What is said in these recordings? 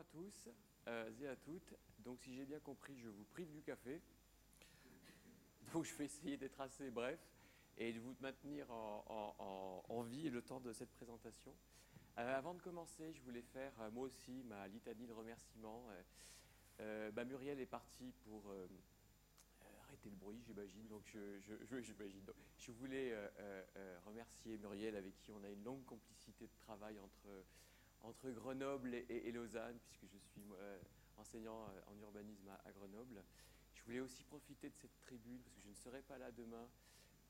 à tous euh, et à toutes. Donc, si j'ai bien compris, je vous prive du café. Donc, je vais essayer d'être assez bref et de vous maintenir en, vie le temps de cette présentation. Euh, avant de commencer, je voulais faire euh, moi aussi ma litanie de remerciements. Bah, Muriel est partie pour arrêter le bruit, j'imagine. Donc, je, je voulais remercier Muriel avec qui on a une longue complicité de travail entre entre Grenoble et, Lausanne, puisque je suis enseignant euh, en urbanisme à, Grenoble. Je voulais aussi profiter de cette tribune, parce que je ne serai pas là demain,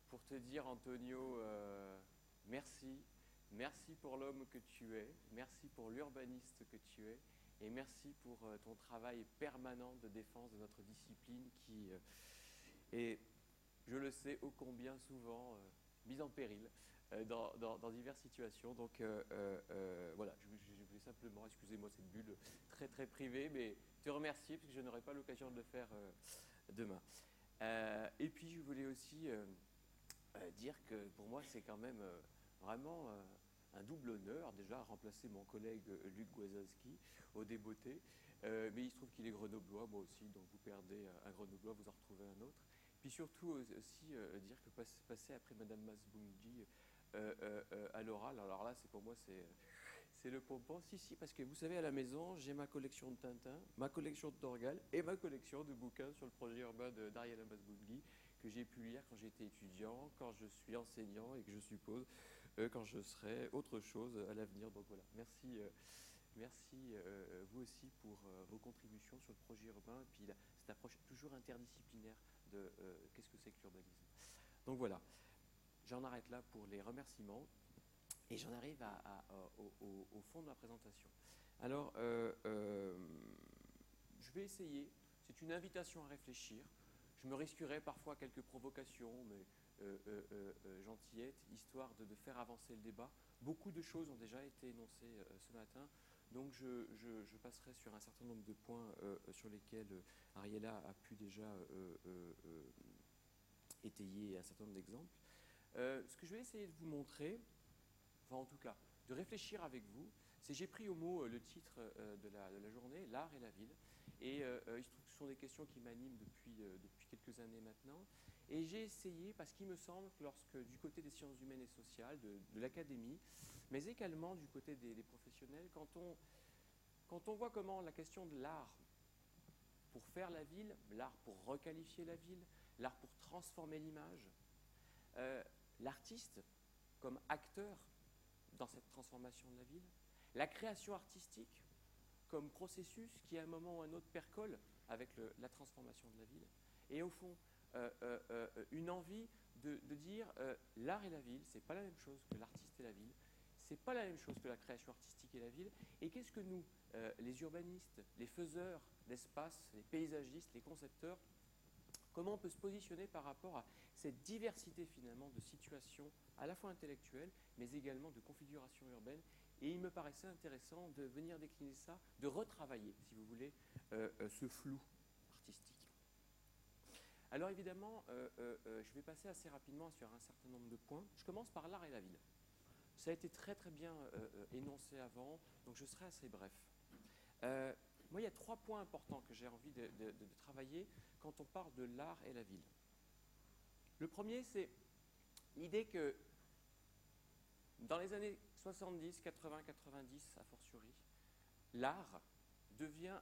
pour te dire, Antonio, euh, merci. Merci pour l'homme que tu es, merci pour l'urbaniste que tu es, et merci pour euh, ton travail permanent de défense de notre discipline qui est, je le sais, ô combien souvent mise en péril. Euh, dans, diverses situations. Donc euh, euh, voilà, je, voulais simplement, excusez-moi cette bulle très très privée, mais te remercier parce que je n'aurai pas l'occasion de le faire demain. et puis je voulais aussi dire que pour moi c'est quand même vraiment un double honneur déjà remplacer mon collègue Luc Guazowski au débeauté. mais il se trouve qu'il est grenoblois, moi aussi, donc vous perdez un grenoblois, vous en retrouvez un autre. Puis surtout aussi dire que passer après Madame Masboungi euh, euh, euh, à l'oral. Alors là, c'est pour moi, c'est c'est le pompon. Si, si, parce que vous savez, à la maison, j'ai ma collection de Tintin, ma collection de Torgal et ma collection de bouquins sur le projet urbain d'Ariel Amasbougli que j'ai pu lire quand j'étais étudiant, quand je suis enseignant et que je suppose quand je serai autre chose à l'avenir. Donc voilà, merci, merci vous aussi pour vos contributions sur le projet urbain et puis cette approche toujours interdisciplinaire de qu'est-ce que c'est que l'urbanisme? Donc voilà. J'en arrête là pour les remerciements et j'en arrive au, fond de ma présentation. Alors, euh, euh, je vais essayer. C'est une invitation à réfléchir. Je me risquerai parfois quelques provocations, mais euh, gentillettes, histoire de, faire avancer le débat. Beaucoup de choses ont déjà été énoncées ce matin, donc je, passerai sur un certain nombre de points sur lesquels Ariella a pu déjà étayer un certain nombre d'exemples. Euh, ce que je vais essayer de vous montrer, enfin en tout cas, de réfléchir avec vous, c'est j'ai pris au mot euh, le titre euh, de, la, journée, l'art et la ville. Et il se trouve que ce sont des questions qui m'animent depuis, quelques années maintenant. Et j'ai essayé, parce qu'il me semble que lorsque du côté des sciences humaines et sociales, de, l'académie, mais également du côté des, professionnels, quand on, quand on voit comment la question de l'art pour faire la ville, l'art pour requalifier la ville, l'art pour transformer l'image, l'artiste comme acteur dans cette transformation de la ville, la création artistique comme processus qui à un moment ou un autre percole avec la transformation de la ville, et au fond euh, euh, euh, une envie de, dire l'art et la ville, c'est pas la même chose que l'artiste et la ville, c'est pas la même chose que la création artistique et la ville, et qu'est-ce que nous, les urbanistes, les faiseurs d'espace, les paysagistes, les concepteurs, comment on peut se positionner par rapport à cette diversité finalement de situations à la fois intellectuelles, mais également de configuration urbaine. Et il me paraissait intéressant de venir décliner ça, de retravailler, si vous voulez, euh, euh, ce flou artistique. Alors évidemment, euh, je vais passer assez rapidement sur un certain nombre de points. Je commence par l'art et la ville. Ça a été très très bien énoncé avant, donc je serai assez bref. moi, il y a trois points importants que j'ai envie de travailler quand on parle de l'art et la ville. Le premier, c'est l'idée que dans les années 70, 80, 90, a fortiori, l'art devient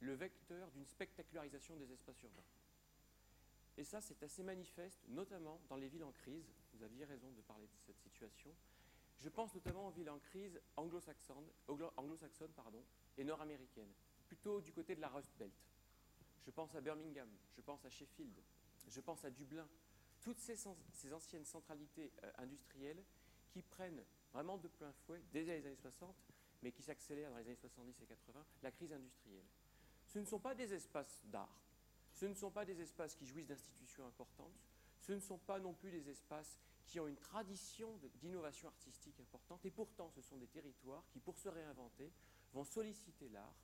le vecteur d'une spectacularisation des espaces urbains. Et ça, c'est assez manifeste, notamment dans les villes en crise. Vous aviez raison de parler de cette situation. Je pense notamment aux villes en crise anglo-saxonnes et nord-américaines, plutôt du côté de la Rust Belt. Je pense à Birmingham, je pense à Sheffield, je pense à Dublin. Toutes ces, anciennes centralités euh, industrielles qui prennent vraiment de plein fouet, dès les années 60, mais qui s'accélèrent dans les années 70 et 80, la crise industrielle. Ce ne sont pas des espaces d'art, ce ne sont pas des espaces qui jouissent d'institutions importantes, ce ne sont pas non plus des espaces qui ont une tradition d'innovation artistique importante, et pourtant ce sont des territoires qui, pour se réinventer, vont solliciter l'art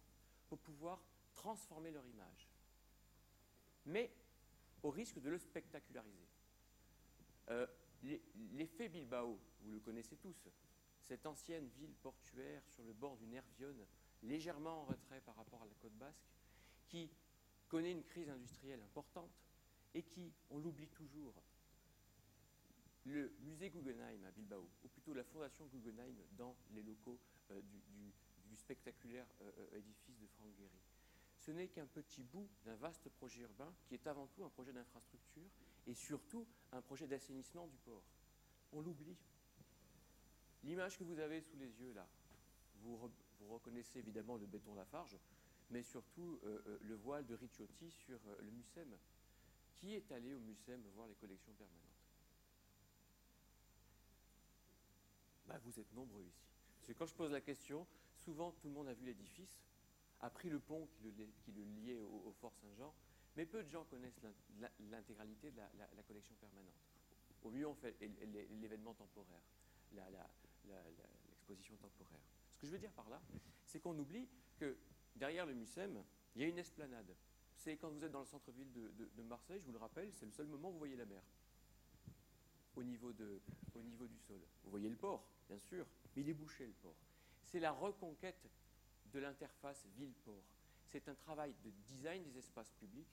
pour pouvoir transformer leur image mais au risque de le spectaculariser. Euh, l'effet Bilbao, vous le connaissez tous, cette ancienne ville portuaire sur le bord du Nervion, légèrement en retrait par rapport à la côte basque, qui connaît une crise industrielle importante et qui, on l'oublie toujours, le musée Guggenheim à Bilbao, ou plutôt la fondation Guggenheim dans les locaux euh, du, spectaculaire euh, édifice de Franck Gehry. Ce n'est qu'un petit bout d'un vaste projet urbain qui est avant tout un projet d'infrastructure et surtout un projet d'assainissement du port. On l'oublie. L'image que vous avez sous les yeux là, vous, reconnaissez évidemment le béton Lafarge, mais surtout le voile de Ricciotti sur le Mucem. Qui est allé au Mucem voir les collections permanentes? Bah, Vous êtes nombreux ici. Parce que quand je pose la question, souvent tout le monde a vu l'édifice, a pris le pont qui le, liait au, Fort Saint-Jean, mais peu de gens connaissent l'intégralité de la, collection permanente. Au mieux, on fait l'événement temporaire, l'exposition temporaire. Ce que je veux dire par là, c'est qu'on oublie que derrière le Mucem, il y a une esplanade. C'est quand vous êtes dans le centre-ville de, Marseille, je vous le rappelle, c'est le seul moment où vous voyez la mer au niveau du sol. Vous voyez le port, bien sûr, mais il est bouché le port. C'est la reconquête de l'interface ville-port. C'est un travail de design des espaces publics,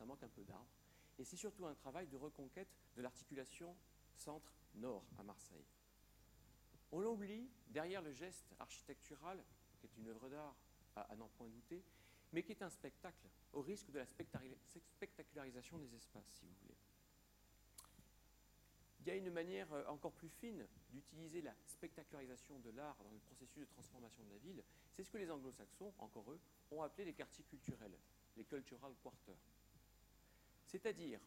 ça manque un peu d'arbres, et c'est surtout un travail de reconquête de l'articulation centre-nord à Marseille. On l'oublie derrière le geste architectural, qui est une œuvre d'art à, n'en point douter, mais qui est un spectacle, au risque de la spectacularisation des espaces, si vous voulez. Il y a une manière euh, encore plus fine d'utiliser la spectacularisation de l'art dans le processus de transformation de la ville. C'est ce que les anglo-saxons, encore eux, ont appelé les quartiers culturels, les cultural quarters. C'est-à-dire,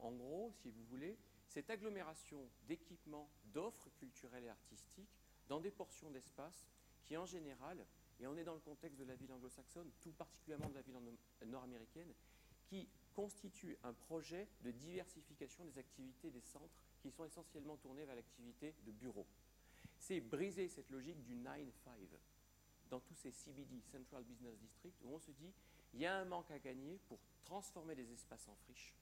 en gros, si vous voulez, cette agglomération d'équipements, d'offres culturelles et artistiques dans des portions d'espace qui, en général, et on est dans le contexte de la ville anglo-saxonne, tout particulièrement de la ville nord-américaine, qui constitue un projet de diversification des activités des centres qui sont essentiellement tournés vers l'activité de bureau. C'est briser cette logique du 9-5 dans tous ces CBD, Central Business District, où on se dit il y a un manque à gagner pour transformer des espaces en friches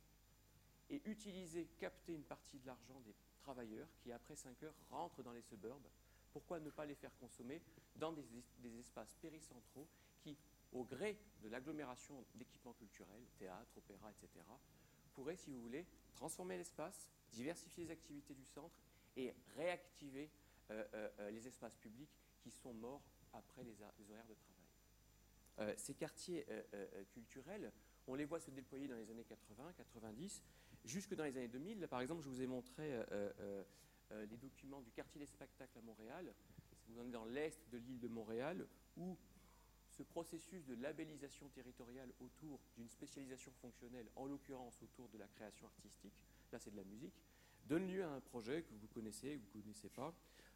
et utiliser, capter une partie de l'argent des travailleurs qui, après 5 heures, rentrent dans les suburbs. Pourquoi ne pas les faire consommer dans des, des espaces péricentraux qui, au gré de l'agglomération d'équipements culturels, théâtre, opéra, etc., pourraient, si vous voulez, transformer l'espace, diversifier les activités du centre et réactiver euh, euh, euh, les espaces publics qui sont morts après les, horaires de travail. Ces quartiers culturels, on les voit se déployer dans les années 80, 90, jusque dans les années 2000. par exemple, je vous ai montré les documents du quartier des spectacles à Montréal. Vous en êtes dans l'est de l'île de Montréal, où ce processus de labellisation territoriale autour d'une spécialisation fonctionnelle, en l'occurrence autour de la création artistique, là c'est de la musique, donne lieu à un projet que vous connaissez ou que vous ne connaissez pas,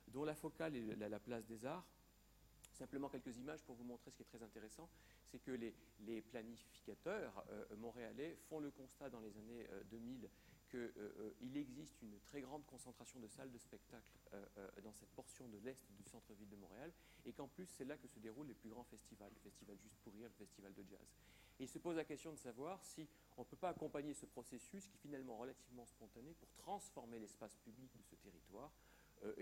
dont la focale est la, place des arts. Simplement quelques images pour vous montrer ce qui est très intéressant, c'est que les, planificateurs euh, montréalais font le constat dans les années 2000 euh, qu'il euh, euh, existe une très grande concentration de salles de spectacle euh, dans cette portion de l'Est du centre-ville de Montréal, et qu'en plus, c'est là que se déroulent les plus grands festivals, le festival Juste pour Rire, le festival de jazz. Il se pose la question de savoir si on ne peut pas accompagner ce processus, qui est finalement relativement spontané, pour transformer l'espace public de ce territoire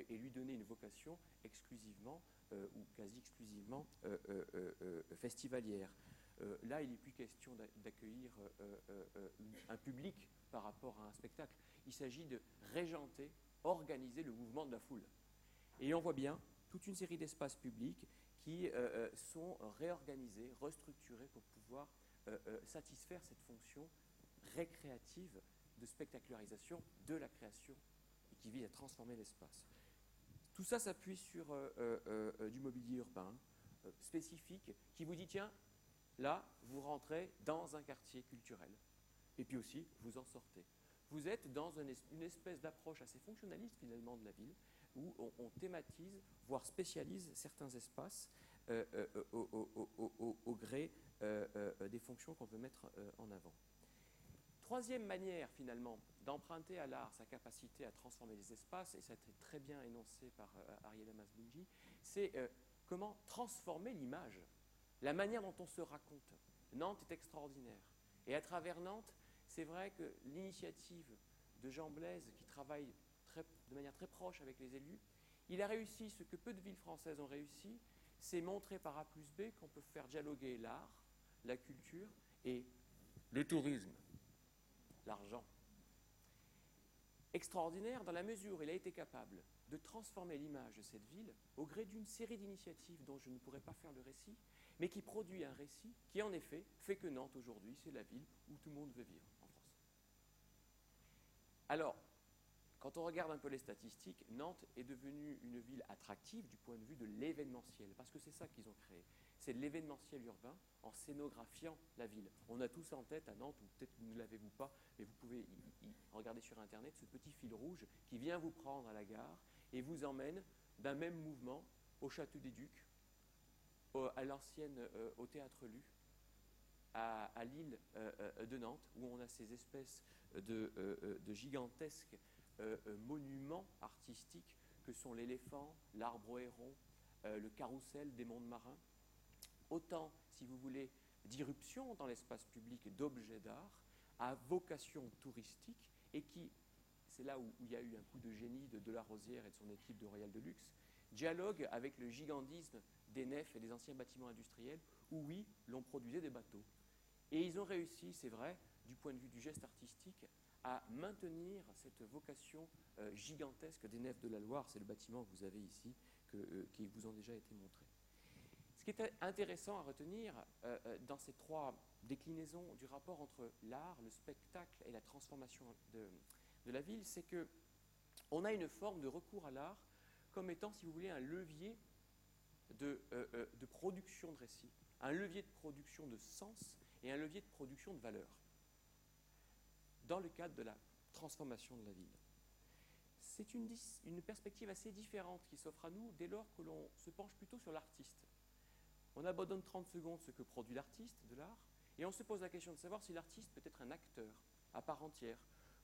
et lui donner une vocation exclusivement ou quasi exclusivement festivalière. là, il n'est plus question d'accueillir un public par rapport à un spectacle. Il s'agit de régenter, organiser le mouvement de la foule. Et on voit bien toute une série d'espaces publics qui euh, euh, sont réorganisés, restructurés pour pouvoir euh, satisfaire cette fonction récréative de spectacularisation de la création qui vise à transformer l'espace. Tout ça s'appuie sur du mobilier urbain spécifique qui vous dit tiens, là, vous rentrez dans un quartier culturel et puis aussi vous en sortez. Vous êtes dans une espèce d'approche assez fonctionnaliste finalement de la ville, où on, thématise, voire spécialise certains espaces euh, euh, au, gré euh, des fonctions qu'on veut mettre en avant. Troisième manière finalement d'emprunter à l'art sa capacité à transformer les espaces, et ça a été très bien énoncé par Ariel Masbunji, c'est comment transformer l'image, la manière dont on se raconte. Nantes est extraordinaire. Et à travers Nantes, c'est vrai que l'initiative de Jean Blaise, qui travaille de manière très proche avec les élus, il a réussi ce que peu de villes françaises ont réussi, c'est montrer par A plus B qu'on peut faire dialoguer l'art, la culture et le tourisme, l'argent. Extraordinaire dans la mesure où il a été capable de transformer l'image de cette ville au gré d'une série d'initiatives dont je ne pourrais pas faire le récit, mais qui produit un récit qui, en effet, fait que Nantes, aujourd'hui, c'est la ville où tout le monde veut vivre en France. Alors, quand on regarde un peu les statistiques, Nantes est devenue une ville attractive du point de vue de l'événementiel, parce que c'est ça qu'ils ont créé. C'est l'événementiel urbain en scénographiant la ville. On a tous en tête à Nantes, ou peut-être ne l'avez-vous pas, mais vous pouvez regarder sur Internet ce petit fil rouge qui vient vous prendre à la gare et vous emmène d'un même mouvement au Château des Ducs, à l'ancienne, euh, au théâtre Lu, à, l'île euh, euh, de Nantes, où on a ces espèces de, gigantesques monuments artistiques que sont l'éléphant, l'arbre héron, le carrousel des mondes marins. Autant, si vous voulez, d'irruption dans l'espace public d'objets d'art à vocation touristique et qui, c'est là où, il y a eu un coup de génie de Delarosière et de son équipe de Royal Deluxe, dialogue avec le gigantisme des nefs et des anciens bâtiments industriels où, oui, l'on produisait des bateaux. Et ils ont réussi, c'est vrai, du point de vue du geste artistique, à maintenir cette vocation euh, gigantesque des nefs de la Loire. C'est le bâtiment que vous avez ici, euh, qui vous ont déjà été montré. Ce qui est intéressant à retenir euh, dans ces trois déclinaisons du rapport entre l'art, le spectacle et la transformation de, de la ville, c'est que on a une forme de recours à l'art comme étant, si vous voulez, un levier euh, euh, de, production de récits, un levier de production de sens et un levier de production de valeur dans le cadre de la transformation de la ville. C'est une, perspective assez différente qui s'offre à nous dès lors que l'on se penche plutôt sur l'artiste. On abandonne 30 secondes ce que produit l'artiste de l'art et on se pose la question de savoir si l'artiste peut être un acteur à part entière,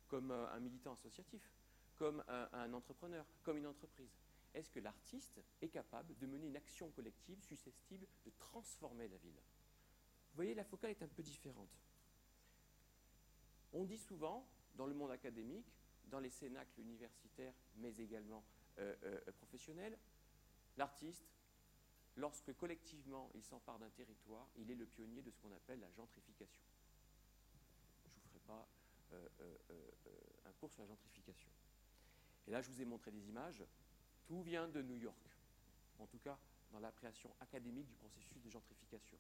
comme euh, un militant associatif, comme un entrepreneur, comme une entreprise est-ce que l'artiste est capable de mener une action collective susceptible de transformer la ville? Vous voyez, la focale est un peu différente. On dit souvent, dans le monde académique, dans les cénacles universitaires, mais également euh, euh, professionnels, l'artiste, lorsque collectivement il s'empare d'un territoire, il est le pionnier de ce qu'on appelle la gentrification. Je ne vous ferai pas euh, un cours sur la gentrification. Et là, je vous ai montré des images tout vient de New York, en tout cas dans l'appréhension académique du processus de gentrification.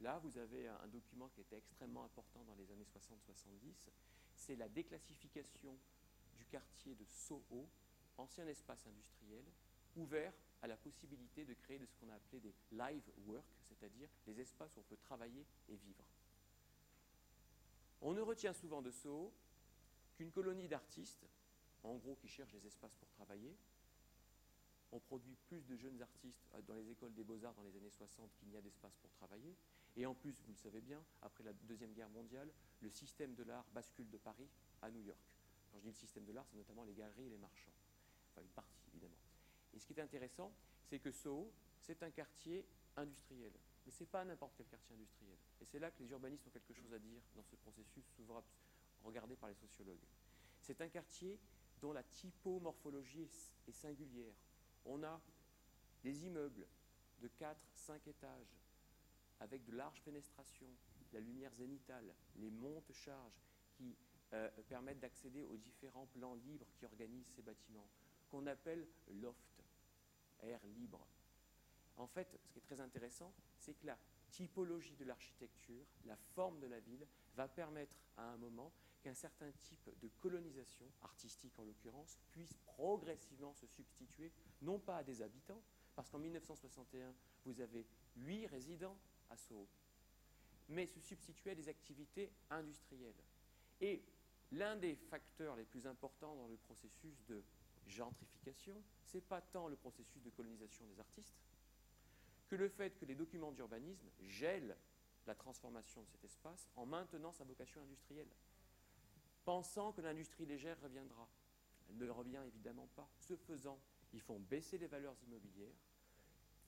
Là, vous avez un document qui était extrêmement important dans les années 60-70, c'est la déclassification du quartier de Soho, ancien espace industriel, ouvert à la possibilité de créer de ce qu'on a appelé des live work, c'est-à-dire des espaces où on peut travailler et vivre. On ne retient souvent de Soho qu'une colonie d'artistes, en gros qui cherchent des espaces pour travailler, on produit plus de jeunes artistes dans les écoles des beaux-arts dans les années 60 qu'il n'y a d'espace pour travailler. Et en plus, vous le savez bien, après la Deuxième Guerre mondiale, le système de l'art bascule de Paris à New York. Quand je dis le système de l'art, c'est notamment les galeries et les marchands. Enfin, une partie, évidemment. Et ce qui est intéressant, c'est que Soho, c'est un quartier industriel. Mais ce n'est pas n'importe quel quartier industriel. Et c'est là que les urbanistes ont quelque chose à dire dans ce processus souvent regardé par les sociologues. C'est un quartier dont la typomorphologie est singulière on a des immeubles de 4, 5 étages avec de larges fenestrations, la lumière zénitale, les montes-charges qui euh, permettent d'accéder aux différents plans libres qui organisent ces bâtiments, qu'on appelle loft, air libre. En fait, ce qui est très intéressant, c'est que la typologie de l'architecture, la forme de la ville, va permettre à un moment qu'un certain type de colonisation, artistique en l'occurrence, puisse progressivement se substituer, non pas à des habitants, parce qu'en 1961, vous avez huit résidents à Soho, mais se substituer à des activités industrielles. Et l'un des facteurs les plus importants dans le processus de gentrification, ce n'est pas tant le processus de colonisation des artistes, que le fait que les documents d'urbanisme gèlent la transformation de cet espace en maintenant sa vocation industrielle pensant que l'industrie légère reviendra. Elle ne revient évidemment pas. Ce faisant, ils font baisser les valeurs immobilières.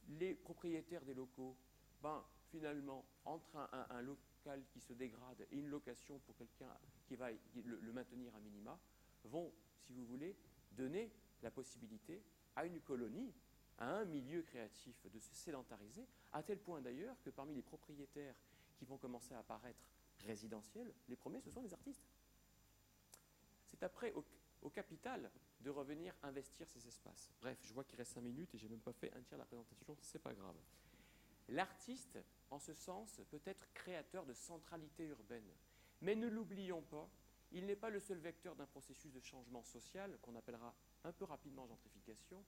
Les propriétaires des locaux, ben, finalement, entre un, local qui se dégrade et une location pour quelqu'un qui va le, maintenir à minima, vont, si vous voulez, donner la possibilité à une colonie à un milieu créatif de se sédentariser, à tel point d'ailleurs que parmi les propriétaires qui vont commencer à apparaître résidentiels, les premiers, ce sont les artistes. C'est après au, capital de revenir investir ces espaces. Bref, je vois qu'il reste cinq minutes et j'ai même pas fait un tiers de la présentation, c'est pas grave. L'artiste, en ce sens, peut être créateur de centralité urbaine. Mais ne l'oublions pas, il n'est pas le seul vecteur d'un processus de changement social qu'on appellera un peu rapidement gentrification.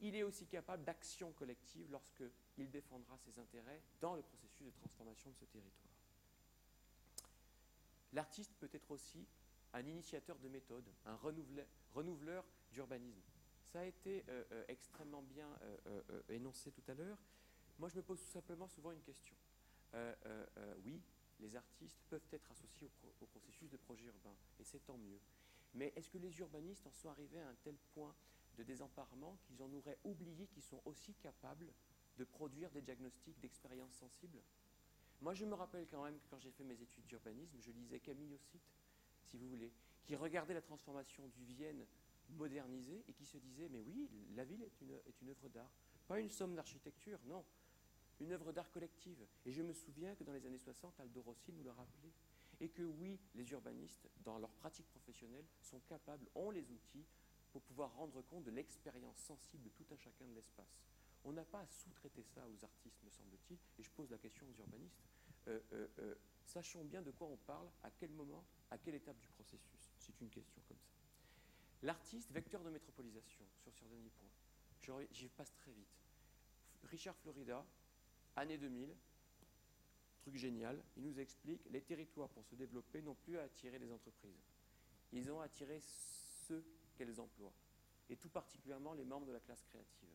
Il est aussi capable d'action collective lorsqu'il défendra ses intérêts dans le processus de transformation de ce territoire. L'artiste peut être aussi un initiateur de méthode, un renouveleur d'urbanisme. Ça a été euh, euh, extrêmement bien euh, énoncé tout à l'heure. Moi, je me pose tout simplement souvent une question. oui, les artistes peuvent être associés au, processus de projet urbain, et c'est tant mieux. Mais est-ce que les urbanistes en sont arrivés à un tel point de désemparement qu'ils en auraient oublié qu'ils sont aussi capables de produire des diagnostics d'expériences sensibles? Moi, je me rappelle quand même que quand j'ai fait mes études d'urbanisme, je lisais Camille Ossite, si vous voulez, qui regardait la transformation du Vienne modernisée et qui se disait Mais oui, la ville est une, est une œuvre d'art. Pas une somme d'architecture, non, une œuvre d'art collective. Et je me souviens que dans les années 60, Aldo Rossi nous le rappelait. Et que oui, les urbanistes, dans leur pratique professionnelle, sont capables, ont les outils pour pouvoir rendre compte de l'expérience sensible de tout un chacun de l'espace. On n'a pas à sous-traiter ça aux artistes, me semble-t-il, et je pose la question aux urbanistes. Euh, euh, euh, sachons bien de quoi on parle, à quel moment, à quelle étape du processus. C'est une question comme ça. L'artiste, vecteur de métropolisation, sur ce dernier point. J'y passe très vite. Richard Florida, année 2000, truc génial, il nous explique les territoires pour se développer n'ont plus à attirer les entreprises. Ils ont attiré ceux qu'elles emploient, et tout particulièrement les membres de la classe créative.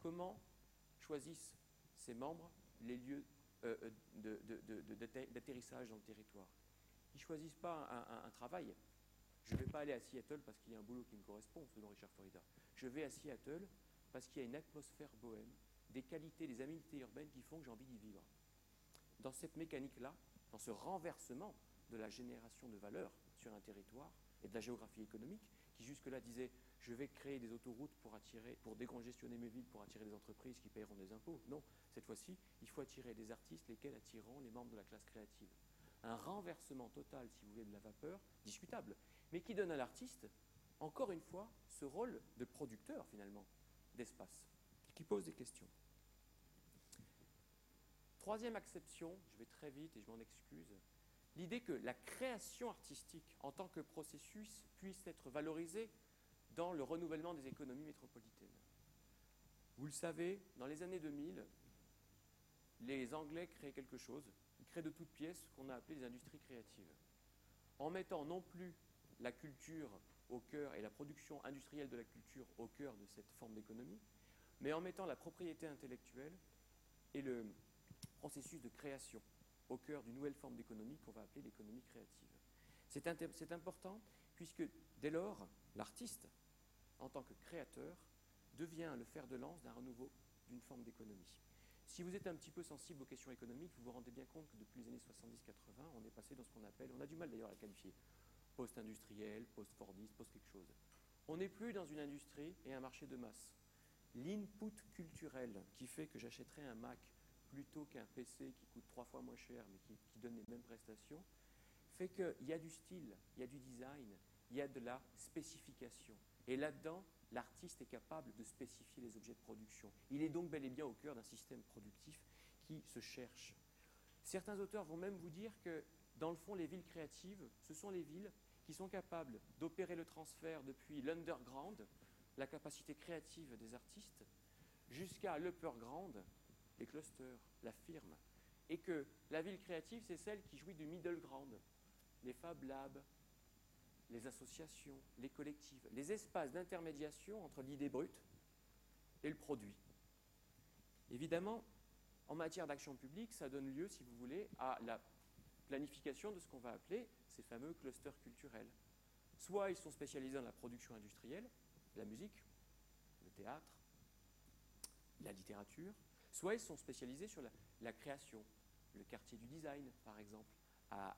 Comment choisissent ces membres les lieux euh, euh d'atterrissage dans le territoire? Ils ne choisissent pas un, travail. Je ne vais pas aller à Seattle parce qu'il y a un boulot qui me correspond, selon Richard Florida. Je vais à Seattle parce qu'il y a une atmosphère bohème, des qualités, des aménités urbaines qui font que j'ai envie d'y vivre. Dans cette mécanique-là, dans ce renversement de la génération de valeur sur un territoire et de la géographie économique, qui jusque-là disait je vais créer des autoroutes pour attirer, pour décongestionner mes villes, pour attirer des entreprises qui paieront des impôts. Non, cette fois-ci, il faut attirer des artistes, lesquels attireront les membres de la classe créative. Un renversement total, si vous voulez, de la vapeur, discutable, mais qui donne à l'artiste, encore une fois, ce rôle de producteur, finalement, d'espace, qui pose des questions. Troisième acception, je vais très vite et je m'en excuse, l'idée que la création artistique en tant que processus puisse être valorisée dans le renouvellement des économies métropolitaines. Vous le savez, dans les années 2000, les Anglais créent quelque chose, ils créent de toutes pièces ce qu'on a appelé les industries créatives, en mettant non plus la culture au cœur et la production industrielle de la culture au cœur de cette forme d'économie, mais en mettant la propriété intellectuelle et le processus de création au cœur d'une nouvelle forme d'économie qu'on va appeler l'économie créative. C'est important puisque dès lors, l'artiste, en tant que créateur, devient le fer de lance d'un renouveau d'une forme d'économie. Si vous êtes un petit peu sensible aux questions économiques, vous vous rendez bien compte que depuis les années 70-80, on est passé dans ce qu'on appelle, on a du mal d'ailleurs à la qualifier, post-industriel, post-fordiste, post quelque chose. On n'est plus dans une industrie et un marché de masse. L'input culturel qui fait que j'achèterai un Mac plutôt qu'un PC qui coûte trois fois moins cher mais qui, donne les mêmes prestations, fait qu'il y a du style, il y a du design, il y a de la spécification. Et là-dedans, l'artiste est capable de spécifier les objets de production. Il est donc bel et bien au cœur d'un système productif qui se cherche. Certains auteurs vont même vous dire que, dans le fond, les villes créatives, ce sont les villes qui sont capables d'opérer le transfert depuis l'underground, la capacité créative des artistes, jusqu'à l'upperground, les clusters, la firme. Et que la ville créative, c'est celle qui jouit du middle ground, les Fab Labs, les associations, les collectives, les espaces d'intermédiation entre l'idée brute et le produit. Évidemment, en matière d'action publique, ça donne lieu, si vous voulez, à la planification de ce qu'on va appeler ces fameux clusters culturels. Soit ils sont spécialisés dans la production industrielle, la musique, le théâtre, la littérature, soit ils sont spécialisés sur la, création, le quartier du design, par exemple, à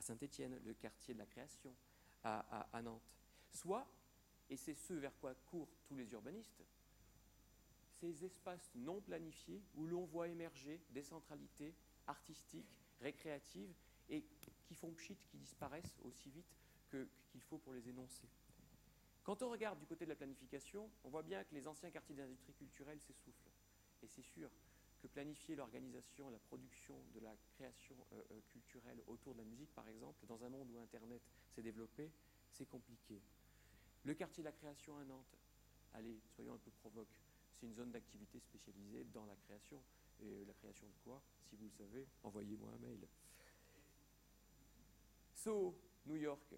Saint-Étienne, le quartier de la création, à, Nantes. Soit et c'est ce vers quoi courent tous les urbanistes, ces espaces non planifiés où l'on voit émerger des centralités artistiques, récréatives, et qui font pchit, qui disparaissent aussi vite qu'il faut pour les énoncer. Quand on regarde du côté de la planification, on voit bien que les anciens quartiers d'industrie culturelle s'essoufflent. Et c'est sûr que planifier l'organisation, la production de la création euh, euh, culturelle autour de la musique, par exemple, dans un monde où Internet s'est développé, c'est compliqué. Le quartier de la création à Nantes, allez, soyons un peu provoques, c'est une zone d'activité spécialisée dans la création. Et la création de quoi? Si vous le savez, envoyez-moi un mail. So, New York,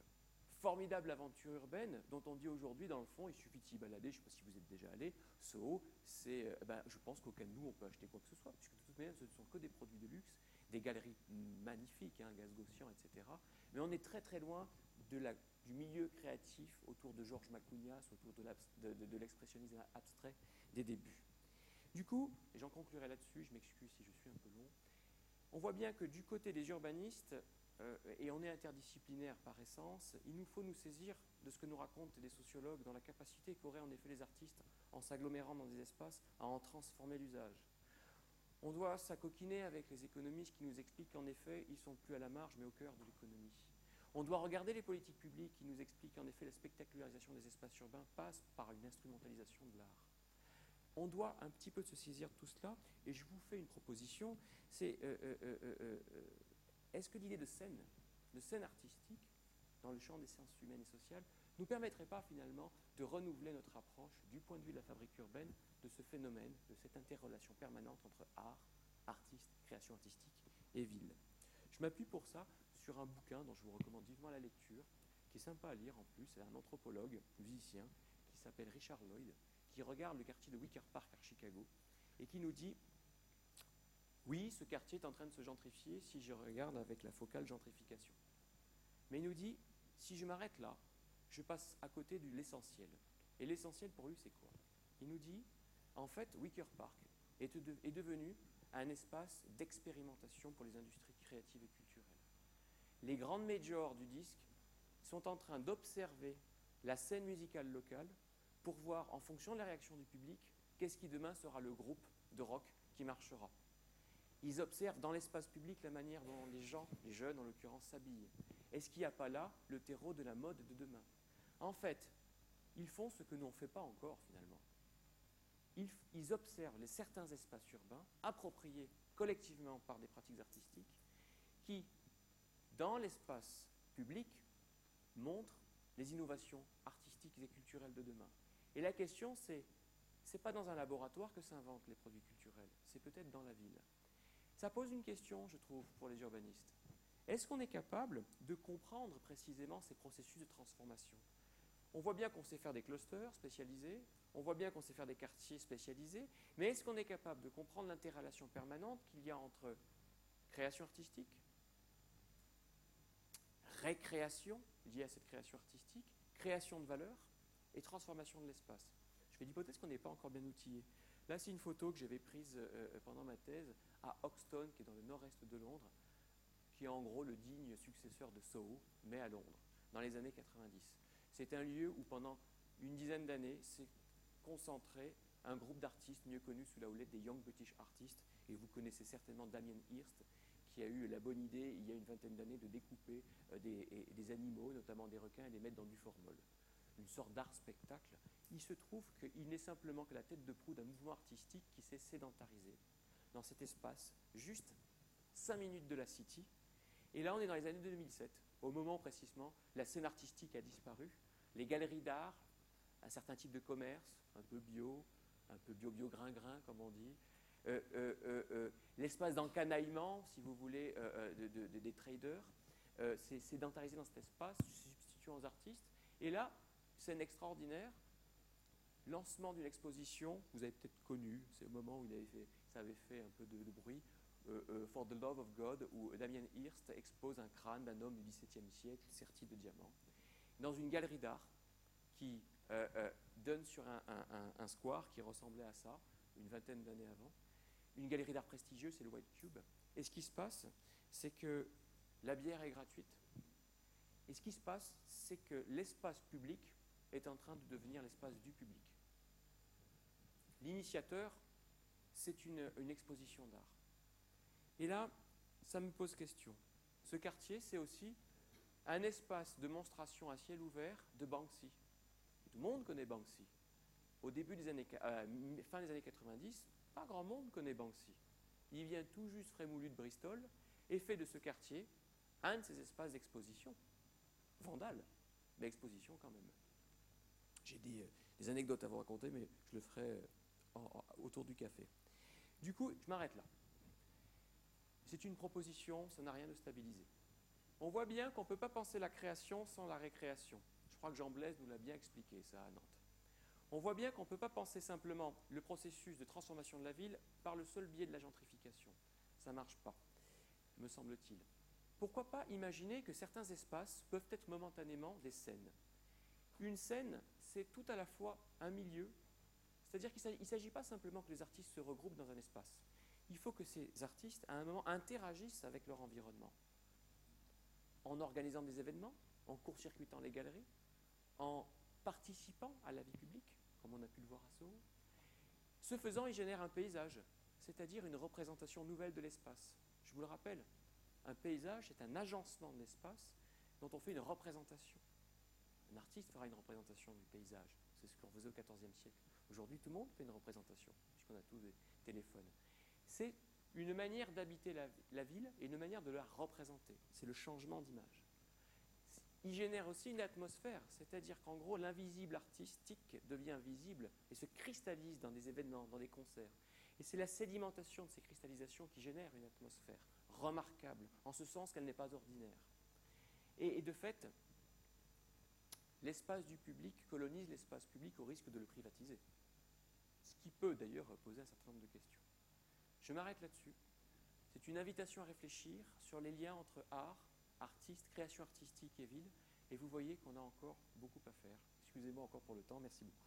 formidable aventure urbaine dont on dit aujourd'hui, dans le fond, il suffit de s'y balader. Je ne sais pas si vous êtes déjà allé. Soho, c'est, euh, ben, je pense qu'aucun de nous, on peut acheter quoi que ce soit, puisque de toute manière, ce ne sont que des produits de luxe, des galeries magnifiques, hein, Gaz Gaussian, etc. Mais on est très très loin du milieu créatif autour de Georges Macunias, autour de, de l'expressionnisme abstrait des débuts. Du coup, et j'en conclurai là-dessus, je m'excuse si je suis un peu long, on voit bien que du côté des urbanistes, euh, et on est interdisciplinaire par essence, il nous faut nous saisir de ce que nous racontent des sociologues dans la capacité qu'auraient en effet les artistes, en s'agglomérant dans des espaces, à en transformer l'usage. On doit s'acoquiner avec les économistes qui nous expliquent qu'en effet, ils sont plus à la marge, mais au cœur de l'économie. On doit regarder les politiques publiques qui nous expliquent qu'en effet, la spectacularisation des espaces urbains passe par une instrumentalisation de l'art. On doit un petit peu se saisir de tout cela, et je vous fais une proposition, c'est euh, euh, est-ce que l'idée de scène, de scène artistique, dans le champ des sciences humaines et sociales, ne nous permettrait pas finalement de renouveler notre approche du point de vue de la fabrique urbaine de ce phénomène, de cette interrelation permanente entre art, artiste, création artistique et ville? Je m'appuie pour ça sur un bouquin dont je vous recommande vivement la lecture, qui est sympa à lire en plus, c'est un anthropologue, musicien, qui s'appelle Richard Lloyd, qui regarde le quartier de Wicker Park à Chicago et qui nous dit oui, ce quartier est en train de se gentrifier si je regarde avec la focale gentrification. Mais il nous dit, si je m'arrête là, je passe à côté de l'essentiel. Et l'essentiel pour lui, c'est quoi? Il nous dit, en fait, Wicker Park est, devenu un espace d'expérimentation pour les industries créatives et culturelles. Les grandes majors du disque sont en train d'observer la scène musicale locale pour voir, en fonction de la réaction du public, qu'est-ce qui demain sera le groupe de rock qui marchera. Ils observent dans l'espace public la manière dont les gens, les jeunes en l'occurrence, s'habillent. Est-ce qu'il n'y a pas là le terreau de la mode de demain? En fait, ils font ce que nous ne fait pas encore finalement. Ils, observent les certains espaces urbains appropriés collectivement par des pratiques artistiques qui, dans l'espace public, montrent les innovations artistiques et culturelles de demain. Et la question, c'est, c'est pas dans un laboratoire que s'inventent les produits culturels, c'est peut-être dans la ville. Ça pose une question, je trouve, pour les urbanistes. Est-ce qu'on est capable de comprendre précisément ces processus de transformation? On voit bien qu'on sait faire des clusters spécialisés, on voit bien qu'on sait faire des quartiers spécialisés, mais est-ce qu'on est capable de comprendre l'interrelation permanente qu'il y a entre création artistique, récréation liée à cette création artistique, création de valeur et transformation de l'espace? Je fais l'hypothèse qu'on n'est pas encore bien outillé. Là, c'est une photo que j'avais prise euh, euh, pendant ma thèse à Hoxton, qui est dans le nord-est de Londres, qui est en gros le digne successeur de Soho, mais à Londres, dans les années 90. C'est un lieu où pendant une dizaine d'années s'est concentré un groupe d'artistes mieux connus sous la houlette des Young British Artists, et vous connaissez certainement Damien Hirst, qui a eu la bonne idée, il y a une vingtaine d'années, de découper euh, des, des, animaux, notamment des requins, et les mettre dans du formol. Une sorte d'art spectacle il se trouve qu'il n'est simplement que la tête de proue d'un mouvement artistique qui s'est sédentarisé dans cet espace, juste cinq minutes de la City. Et là, on est dans les années 2007, au moment précisément, la scène artistique a disparu, les galeries d'art, un certain type de commerce, un peu bio, un peu bio-bio-grain-grain, comme on dit, euh, euh, euh, l'espace d'encanaillement, si vous voulez, des traders, c'est sédentarisé dans cet espace, substituant aux artistes. Et là, scène extraordinaire, Lancement d'une exposition, vous avez peut-être connu, c'est au moment où il avait fait, ça avait fait un peu de, bruit, euh, euh, For the Love of God, où Damien Hirst expose un crâne d'un homme du XVIIe siècle serti de diamants, dans une galerie d'art qui euh, donne sur un, square qui ressemblait à ça, une vingtaine d'années avant. Une galerie d'art prestigieuse, c'est le White Cube. Et ce qui se passe, c'est que la bière est gratuite. Et ce qui se passe, c'est que l'espace public est en train de devenir l'espace du public. L'initiateur, c'est une, exposition d'art. Et là, ça me pose question. Ce quartier, c'est aussi un espace de monstration à ciel ouvert de Banksy. Tout le monde connaît Banksy. Au début des années, euh, fin des années 90, pas grand monde connaît Banksy. Il vient tout juste frémoulu de Bristol et fait de ce quartier un de ses espaces d'exposition. Vandale, mais exposition quand même. J'ai des, euh, des, anecdotes à vous raconter, mais je le ferai euh, autour du café. Du coup, je m'arrête là. C'est une proposition, ça n'a rien de stabilisé. On voit bien qu'on ne peut pas penser la création sans la récréation. Je crois que Jean Blaise nous l'a bien expliqué, ça, à Nantes. On voit bien qu'on ne peut pas penser simplement le processus de transformation de la ville par le seul biais de la gentrification. Ça ne marche pas, me semble-t-il. Pourquoi pas imaginer que certains espaces peuvent être momentanément des scènes? Une scène, c'est tout à la fois un milieu, c'est-à-dire qu'il ne s'agit pas simplement que les artistes se regroupent dans un espace. Il faut que ces artistes, à un moment, interagissent avec leur environnement en organisant des événements, en court-circuitant les galeries, en participant à la vie publique, comme on a pu le voir à Soho. Ce faisant, il génère un paysage, c'est-à-dire une représentation nouvelle de l'espace. Je vous le rappelle, un paysage est un agencement de l'espace dont on fait une représentation. Un artiste fera une représentation du paysage. C'est ce qu'on faisait au XIVe siècle. Aujourd'hui, tout le monde fait une représentation, puisqu'on a tous des téléphones. C'est une manière d'habiter la, ville et une manière de la représenter. C'est le changement d'image. Il génère aussi une atmosphère, c'est-à-dire qu'en gros, l'invisible artistique devient visible et se cristallise dans des événements, dans des concerts. Et c'est la sédimentation de ces cristallisations qui génère une atmosphère remarquable, en ce sens qu'elle n'est pas ordinaire. Et de fait, l'espace du public colonise l'espace public au risque de le privatiser. Ce qui peut d'ailleurs poser un certain nombre de questions. Je m'arrête là-dessus. C'est une invitation à réfléchir sur les liens entre art, artiste, création artistique et ville. Et vous voyez qu'on a encore beaucoup à faire. Excusez-moi encore pour le temps. Merci beaucoup.